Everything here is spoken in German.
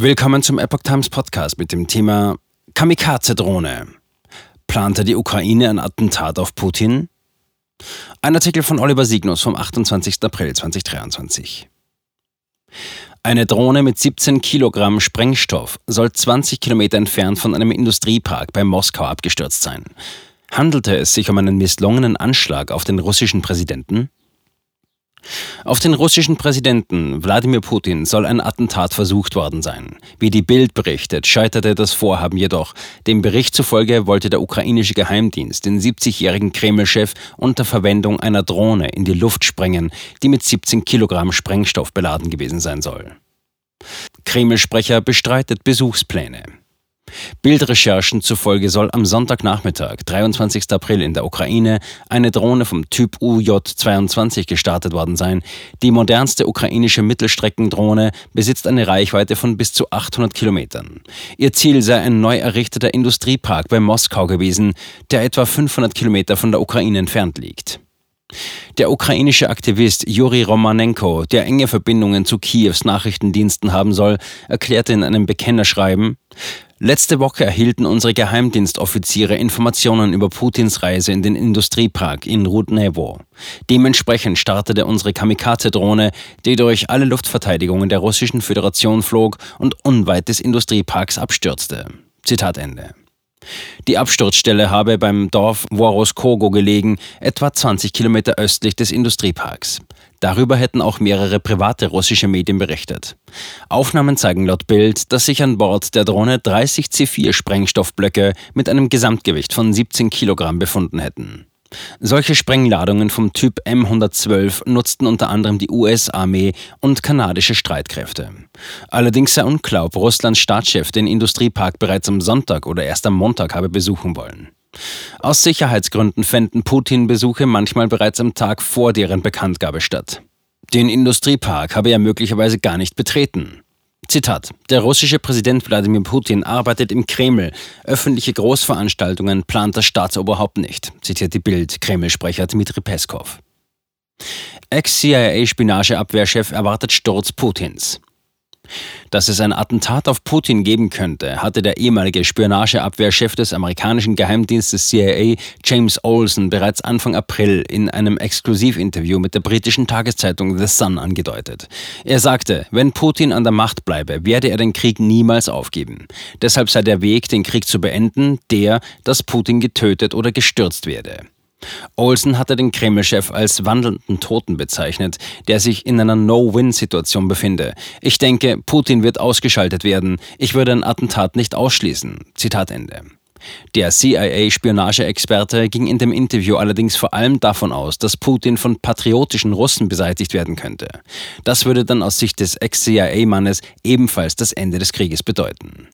Willkommen zum Epoch Times Podcast mit dem Thema Kamikaze-Drohne. Plante die Ukraine ein Attentat auf Putin? Ein Artikel von Oliver Signus vom 28. April 2023. Eine Drohne mit 17 Kilogramm Sprengstoff soll 20 Kilometer entfernt von einem Industriepark bei Moskau abgestürzt sein. Handelte es sich um einen misslungenen Anschlag auf den russischen Präsidenten? Auf den russischen Präsidenten Wladimir Putin soll ein Attentat versucht worden sein. Wie die Bild berichtet, scheiterte das Vorhaben jedoch. Dem Bericht zufolge wollte der ukrainische Geheimdienst den 70-jährigen Kreml-Chef unter Verwendung einer Drohne in die Luft sprengen, die mit 17 Kilogramm Sprengstoff beladen gewesen sein soll. Kreml-Sprecher bestreitet Besuchspläne. Bildrecherchen zufolge soll am Sonntagnachmittag, 23. April in der Ukraine, eine Drohne vom Typ UJ-22 gestartet worden sein. Die modernste ukrainische Mittelstreckendrohne besitzt eine Reichweite von bis zu 800 Kilometern. Ihr Ziel sei ein neu errichteter Industriepark bei Moskau gewesen, der etwa 500 Kilometer von der Ukraine entfernt liegt. Der ukrainische Aktivist Juri Romanenko, der enge Verbindungen zu Kiews Nachrichtendiensten haben soll, erklärte in einem Bekennerschreiben, Letzte Woche erhielten unsere Geheimdienstoffiziere Informationen über Putins Reise in den Industriepark in Rudnevo. Dementsprechend startete unsere Kamikaze-Drohne, die durch alle Luftverteidigungen der Russischen Föderation flog und unweit des Industrieparks abstürzte. Zitat Ende. Die Absturzstelle habe beim Dorf Woroskogo gelegen, etwa 20 Kilometer östlich des Industrieparks. Darüber hätten auch mehrere private russische Medien berichtet. Aufnahmen zeigen laut Bild, dass sich an Bord der Drohne 30 C4-Sprengstoffblöcke mit einem Gesamtgewicht von 17 Kilogramm befunden hätten. Solche Sprengladungen vom Typ M112 nutzten unter anderem die US-Armee und kanadische Streitkräfte. Allerdings sei unklar, ob Russlands Staatschef den Industriepark bereits am Sonntag oder erst am Montag habe besuchen wollen. Aus Sicherheitsgründen fänden Putin-Besuche manchmal bereits am Tag vor deren Bekanntgabe statt. Den Industriepark habe er möglicherweise gar nicht betreten. Zitat. Der russische Präsident Wladimir Putin arbeitet im Kreml. Öffentliche Großveranstaltungen plant das Staatsoberhaupt nicht, zitiert die Bild Kreml-Sprecher Dmitri Peskov. Ex-CIA-Spionageabwehrchef erwartet Sturz Putins. Dass es ein Attentat auf Putin geben könnte, hatte der ehemalige Spionageabwehrchef des amerikanischen Geheimdienstes CIA, James Olson, bereits Anfang April in einem Exklusivinterview mit der britischen Tageszeitung The Sun angedeutet. Er sagte, wenn Putin an der Macht bleibe, werde er den Krieg niemals aufgeben. Deshalb sei der Weg, den Krieg zu beenden, der, dass Putin getötet oder gestürzt werde. Olsen hatte den Kreml-Chef als wandelnden Toten bezeichnet, der sich in einer No-Win-Situation befinde. Ich denke, Putin wird ausgeschaltet werden. Ich würde ein Attentat nicht ausschließen. Zitat Ende. Der CIA-Spionageexperte ging in dem Interview allerdings vor allem davon aus, dass Putin von patriotischen Russen beseitigt werden könnte. Das würde dann aus Sicht des Ex-CIA-Mannes ebenfalls das Ende des Krieges bedeuten.